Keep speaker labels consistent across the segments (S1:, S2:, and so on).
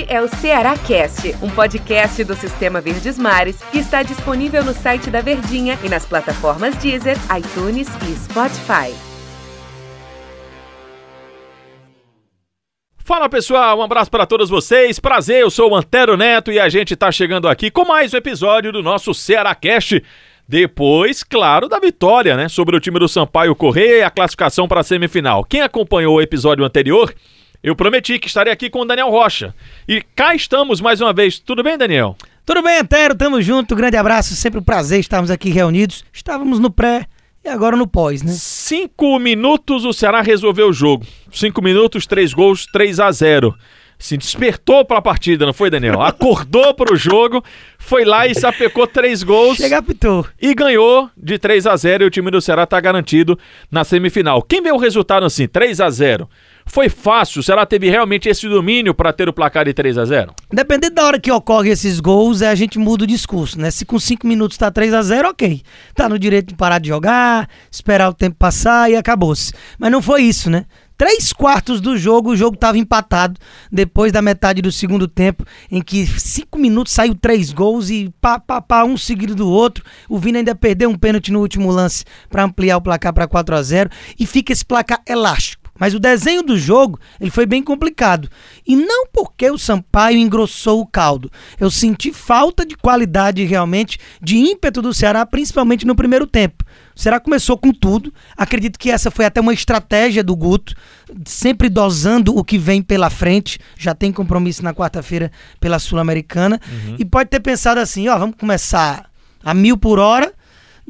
S1: Este é o Ceará Cast, um podcast do Sistema Verdes Mares que está disponível no site da Verdinha e nas plataformas Deezer, iTunes e Spotify.
S2: Fala pessoal, um abraço para todos vocês. Prazer, eu sou o Antero Neto e a gente está chegando aqui com mais um episódio do nosso Ceará Cast. Depois, claro, da vitória, né, sobre o time do Sampaio Correia e a classificação para a semifinal. Quem acompanhou o episódio anterior eu prometi que estaria aqui com o Daniel Rocha. E cá estamos mais uma vez. Tudo bem, Daniel?
S3: Tudo bem, Antero? Tamo junto. Grande abraço. Sempre um prazer estarmos aqui reunidos. Estávamos no pré e agora no pós, né?
S2: Cinco minutos o Ceará resolveu o jogo. Cinco minutos, três gols, 3 a 0 se despertou para a partida, não foi, Daniel? Acordou para o jogo, foi lá e sapecou três gols.
S3: Chega, apitou.
S2: E ganhou de 3 a 0 e o time do Ceará está garantido na semifinal. Quem vê o resultado assim, 3 a 0 foi fácil? Será que teve realmente esse domínio para ter o placar de 3 a 0
S3: Dependendo da hora que ocorre esses gols, é, a gente muda o discurso, né? Se com 5 minutos tá 3 a 0 ok. Tá no direito de parar de jogar, esperar o tempo passar e acabou-se. Mas não foi isso, né? Três quartos do jogo, o jogo estava empatado. Depois da metade do segundo tempo, em que cinco minutos saiu três gols e pá, pá, pá, um seguido do outro. O Vina ainda perdeu um pênalti no último lance para ampliar o placar para 4 a 0 E fica esse placar elástico. Mas o desenho do jogo, ele foi bem complicado. E não porque o Sampaio engrossou o caldo. Eu senti falta de qualidade realmente, de ímpeto do Ceará, principalmente no primeiro tempo. O Ceará começou com tudo. Acredito que essa foi até uma estratégia do Guto, sempre dosando o que vem pela frente. Já tem compromisso na quarta-feira pela Sul-Americana. Uhum. E pode ter pensado assim: ó, vamos começar a mil por hora,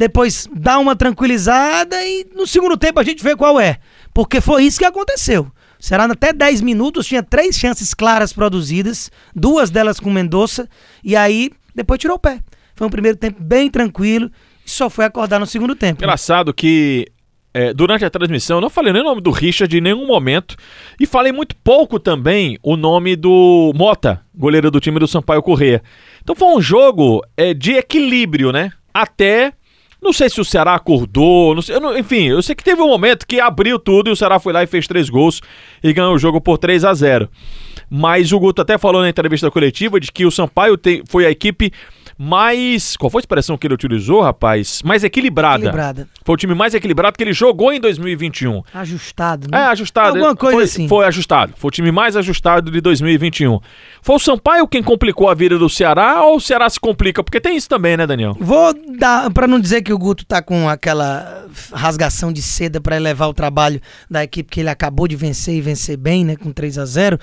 S3: depois dar uma tranquilizada e no segundo tempo a gente vê qual é. Porque foi isso que aconteceu. O Ceará, até 10 minutos, tinha três chances claras produzidas, duas delas com Mendonça, e aí depois tirou o pé. Foi um primeiro tempo bem tranquilo e só foi acordar no segundo tempo.
S2: Engraçado que é, durante a transmissão eu não falei nem o nome do Richard em nenhum momento e falei muito pouco também o nome do Mota, goleiro do time do Sampaio Corrêa. Então foi um jogo é, de equilíbrio, né? Até não sei se o Ceará acordou, não sei, eu não, enfim, eu sei que teve um momento que abriu tudo e o Ceará foi lá e fez três gols e ganhou o jogo por 3 a 0 Mas o Guto até falou na entrevista coletiva de que o Sampaio tem, foi a equipe mais. Qual foi a expressão que ele utilizou, rapaz? Mais equilibrada.
S3: Equilibrada.
S2: Foi o time mais equilibrado que ele jogou em 2021.
S3: Ajustado, né?
S2: É, ajustado.
S3: Alguma coisa
S2: foi,
S3: assim.
S2: Foi ajustado. Foi o time mais ajustado de 2021. Foi o Sampaio quem complicou a vida do Ceará ou o Ceará se complica? Porque tem isso também, né, Daniel?
S3: Vou dar, para não dizer que o Guto tá com aquela rasgação de seda para elevar o trabalho da equipe que ele acabou de vencer e vencer bem, né, com 3 a 0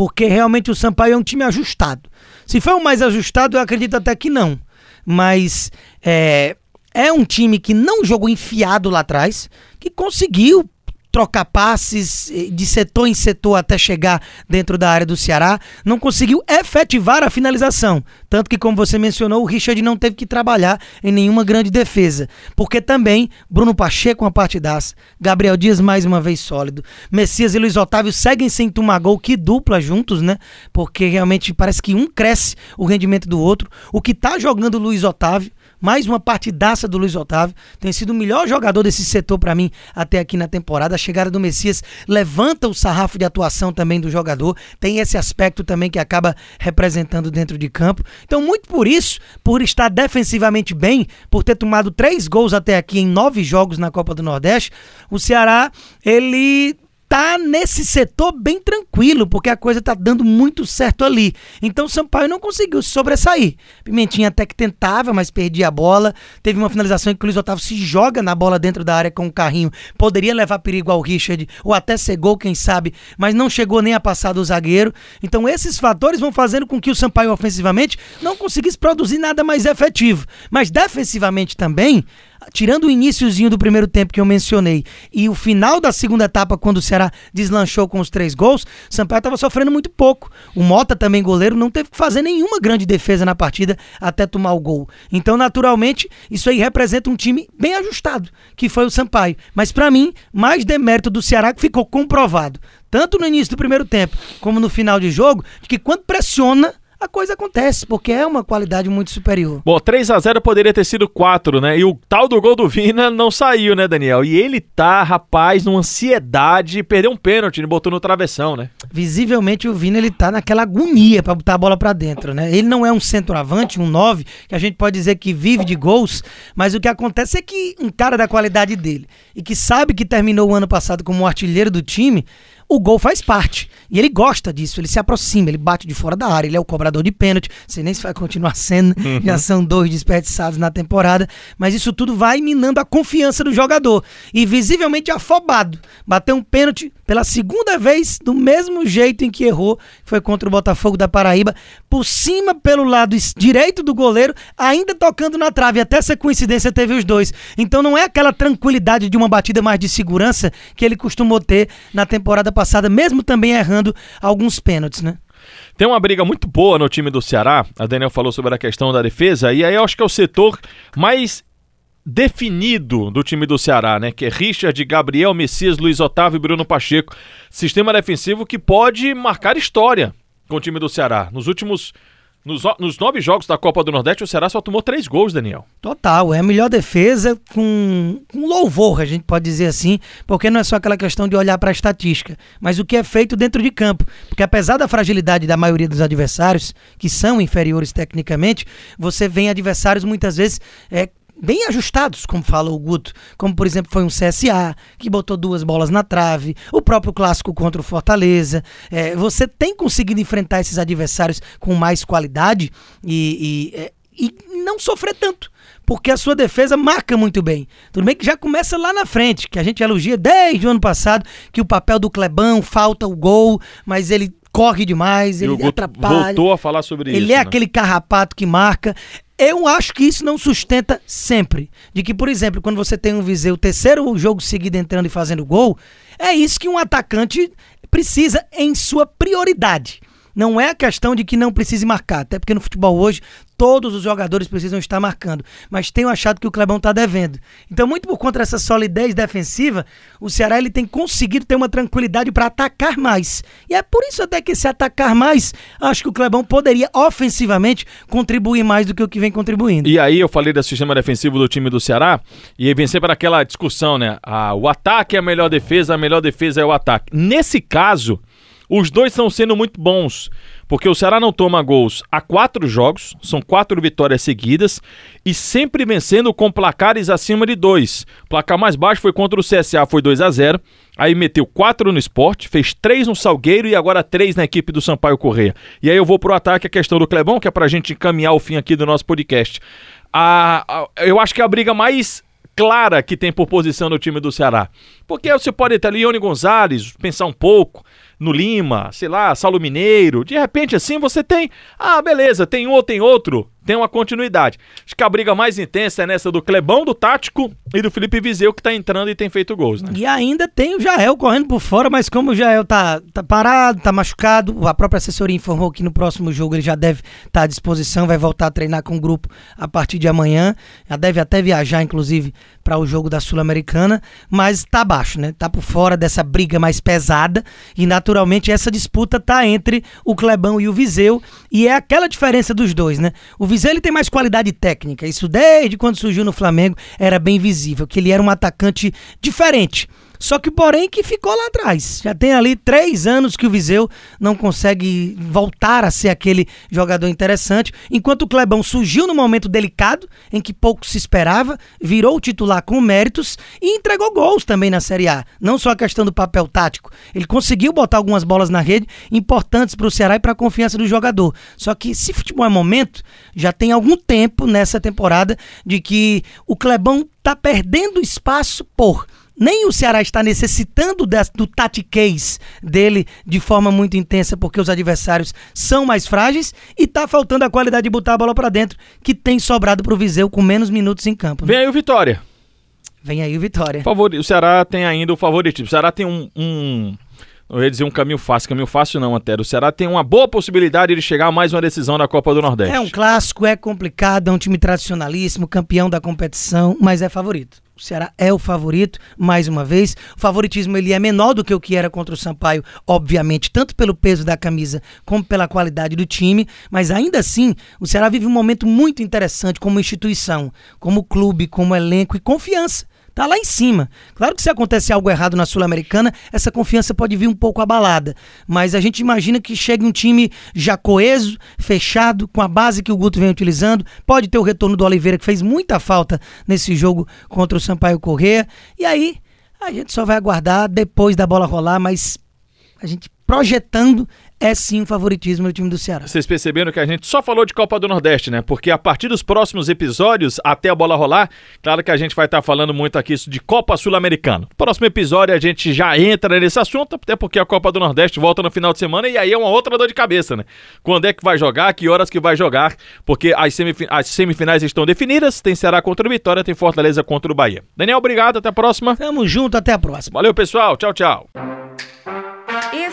S3: porque realmente o Sampaio é um time ajustado. Se foi o mais ajustado, eu acredito até que não. Mas é, é um time que não jogou enfiado lá atrás, que conseguiu trocar passes eh, de setor em setor até chegar dentro da área do Ceará, não conseguiu efetivar a finalização. Tanto que, como você mencionou, o Richard não teve que trabalhar em nenhuma grande defesa. Porque também Bruno Pacheco uma partidaça, Gabriel Dias mais uma vez sólido, Messias e Luiz Otávio seguem sem tomar gol, que dupla juntos, né? Porque realmente parece que um cresce o rendimento do outro. O que tá jogando Luiz Otávio mais uma partidaça do Luiz Otávio. Tem sido o melhor jogador desse setor para mim até aqui na temporada. A chegada do Messias levanta o sarrafo de atuação também do jogador. Tem esse aspecto também que acaba representando dentro de campo. Então, muito por isso, por estar defensivamente bem, por ter tomado três gols até aqui em nove jogos na Copa do Nordeste, o Ceará, ele tá nesse setor bem tranquilo, porque a coisa tá dando muito certo ali. Então o Sampaio não conseguiu se sobressair. Pimentinha até que tentava, mas perdia a bola. Teve uma finalização em que o Luiz Otávio se joga na bola dentro da área com o carrinho. Poderia levar perigo ao Richard, ou até ser gol, quem sabe, mas não chegou nem a passar do zagueiro. Então esses fatores vão fazendo com que o Sampaio ofensivamente não conseguisse produzir nada mais efetivo. Mas defensivamente também, tirando o iníciozinho do primeiro tempo que eu mencionei e o final da segunda etapa, quando o Ceará deslanchou com os três gols, Sampaio estava sofrendo muito pouco. O Mota, também goleiro, não teve que fazer nenhuma grande defesa na partida até tomar o gol. Então, naturalmente, isso aí representa um time bem ajustado, que foi o Sampaio. Mas, para mim, mais demérito do Ceará que ficou comprovado, tanto no início do primeiro tempo como no final de jogo, de que quando pressiona a coisa acontece, porque é uma qualidade muito superior.
S2: Bom, 3 a 0 poderia ter sido 4, né? E o tal do gol do Vina não saiu, né, Daniel? E ele tá, rapaz, numa ansiedade, perdeu um pênalti, ele botou no travessão, né?
S3: Visivelmente o Vina ele tá naquela agonia para botar a bola para dentro, né? Ele não é um centroavante, um 9, que a gente pode dizer que vive de gols, mas o que acontece é que um cara da qualidade dele e que sabe que terminou o ano passado como um artilheiro do time, o gol faz parte. E ele gosta disso, ele se aproxima, ele bate de fora da área, ele é o cobrador de pênalti. Sei nem se vai continuar sendo, uhum. já são dois desperdiçados na temporada, mas isso tudo vai minando a confiança do jogador. E visivelmente afobado. Bateu um pênalti pela segunda vez, do mesmo jeito em que errou, foi contra o Botafogo da Paraíba, por cima pelo lado direito do goleiro, ainda tocando na trave. Até essa coincidência teve os dois. Então não é aquela tranquilidade de uma batida mais de segurança que ele costumou ter na temporada passada, mesmo também errando alguns pênaltis, né?
S2: Tem uma briga muito boa no time do Ceará. A Daniel falou sobre a questão da defesa, e aí eu acho que é o setor mais definido do time do Ceará, né? Que é Richard, Gabriel, Messias, Luiz Otávio e Bruno Pacheco. Sistema defensivo que pode marcar história com o time do Ceará. Nos últimos. Nos, nos, nove jogos da Copa do Nordeste, o Ceará só tomou três gols, Daniel.
S3: Total, é a melhor defesa com, com louvor, a gente pode dizer assim, porque não é só aquela questão de olhar para a estatística, mas o que é feito dentro de campo. Porque apesar da fragilidade da maioria dos adversários, que são inferiores tecnicamente, você vê adversários muitas vezes é, bem ajustados, como fala o Guto, como por exemplo foi um CSA, que botou duas bolas na trave, o próprio clássico contra o Fortaleza. É, você tem conseguido enfrentar esses adversários com mais qualidade e, e, é, e não sofrer tanto porque a sua defesa marca muito bem. Tudo bem que já começa lá na frente, que a gente elogia desde o ano passado, que o papel do Clebão falta o gol, mas ele corre demais, e ele atrapalha.
S2: Voltou a falar sobre
S3: ele
S2: isso.
S3: Ele é né? aquele carrapato que marca. Eu acho que isso não sustenta sempre. De que, por exemplo, quando você tem um Viseu, terceiro jogo seguido entrando e fazendo gol, é isso que um atacante precisa em sua prioridade. Não é a questão de que não precise marcar, até porque no futebol hoje todos os jogadores precisam estar marcando, mas tenho achado que o Clebão está devendo. Então, muito por conta dessa solidez defensiva, o Ceará ele tem conseguido ter uma tranquilidade para atacar mais. E é por isso até que se atacar mais, acho que o Clebão poderia ofensivamente contribuir mais do que o que vem contribuindo.
S2: E aí eu falei do sistema defensivo do time do Ceará e vem sempre aquela discussão, né? Ah, o ataque é a melhor defesa, a melhor defesa é o ataque. Nesse caso, os dois estão sendo muito bons, porque o Ceará não toma gols há quatro jogos, são quatro vitórias seguidas, e sempre vencendo com placares acima de dois. O placar mais baixo foi contra o CSA, foi 2 a 0 Aí meteu quatro no esporte, fez três no Salgueiro e agora três na equipe do Sampaio Correia. E aí eu vou pro ataque a questão do Clebão, que é pra gente encaminhar o fim aqui do nosso podcast. A, a, eu acho que a briga mais clara que tem por posição no time do Ceará. Porque você pode ter ali Ione Gonzalez, pensar um pouco no Lima, sei lá, Saulo Mineiro. De repente, assim, você tem. Ah, beleza, tem um ou tem outro tem uma continuidade. Acho que a briga mais intensa é nessa do Clebão, do Tático e do Felipe Vizeu, que tá entrando e tem feito gols, né?
S3: E ainda tem o Jael correndo por fora, mas como o Jael tá, tá parado, tá machucado, a própria assessoria informou que no próximo jogo ele já deve estar tá à disposição, vai voltar a treinar com o grupo a partir de amanhã. Já deve até viajar, inclusive, para o jogo da Sul-Americana, mas tá abaixo, né? Tá por fora dessa briga mais pesada e naturalmente essa disputa tá entre o Clebão e o Viseu e é aquela diferença dos dois, né? O Viseu ele tem mais qualidade técnica. Isso desde quando surgiu no Flamengo era bem visível, que ele era um atacante diferente. Só que, porém, que ficou lá atrás. Já tem ali três anos que o Viseu não consegue voltar a ser aquele jogador interessante. Enquanto o Clebão surgiu no momento delicado, em que pouco se esperava, virou titular com méritos e entregou gols também na Série A. Não só a questão do papel tático. Ele conseguiu botar algumas bolas na rede importantes para o Ceará e para a confiança do jogador. Só que, se futebol é momento, já tem algum tempo nessa temporada de que o Clebão está perdendo espaço por nem o Ceará está necessitando do tatiquez dele de forma muito intensa, porque os adversários são mais frágeis, e está faltando a qualidade de botar a bola para dentro, que tem sobrado para o Viseu com menos minutos em campo.
S2: Né? Vem aí o Vitória.
S3: Vem aí o Vitória.
S2: Favor... O Ceará tem ainda o favoritismo. O Ceará tem um, um... Eu ia dizer um caminho fácil, caminho fácil não, até. O Ceará tem uma boa possibilidade de chegar a mais uma decisão na Copa do Nordeste.
S3: É um clássico, é complicado, é um time tradicionalíssimo, campeão da competição, mas é favorito. O Ceará é o favorito, mais uma vez. O favoritismo ele é menor do que o que era contra o Sampaio, obviamente, tanto pelo peso da camisa como pela qualidade do time, mas ainda assim, o Ceará vive um momento muito interessante como instituição, como clube, como elenco e confiança. Tá lá em cima. Claro que se acontece algo errado na Sul-Americana, essa confiança pode vir um pouco abalada. Mas a gente imagina que chegue um time já coeso, fechado, com a base que o Guto vem utilizando. Pode ter o retorno do Oliveira, que fez muita falta nesse jogo contra o Sampaio Corrêa. E aí, a gente só vai aguardar depois da bola rolar, mas a gente projetando é sim o favoritismo do time do Ceará.
S2: Vocês perceberam que a gente só falou de Copa do Nordeste, né? Porque a partir dos próximos episódios, até a bola rolar, claro que a gente vai estar tá falando muito aqui de Copa Sul-Americana. Próximo episódio a gente já entra nesse assunto, até porque a Copa do Nordeste volta no final de semana e aí é uma outra dor de cabeça, né? Quando é que vai jogar, que horas que vai jogar, porque as, semif as semifinais estão definidas, tem Ceará contra o Vitória, tem Fortaleza contra o Bahia. Daniel, obrigado, até a próxima.
S3: Tamo junto, até a próxima.
S2: Valeu, pessoal. Tchau, tchau.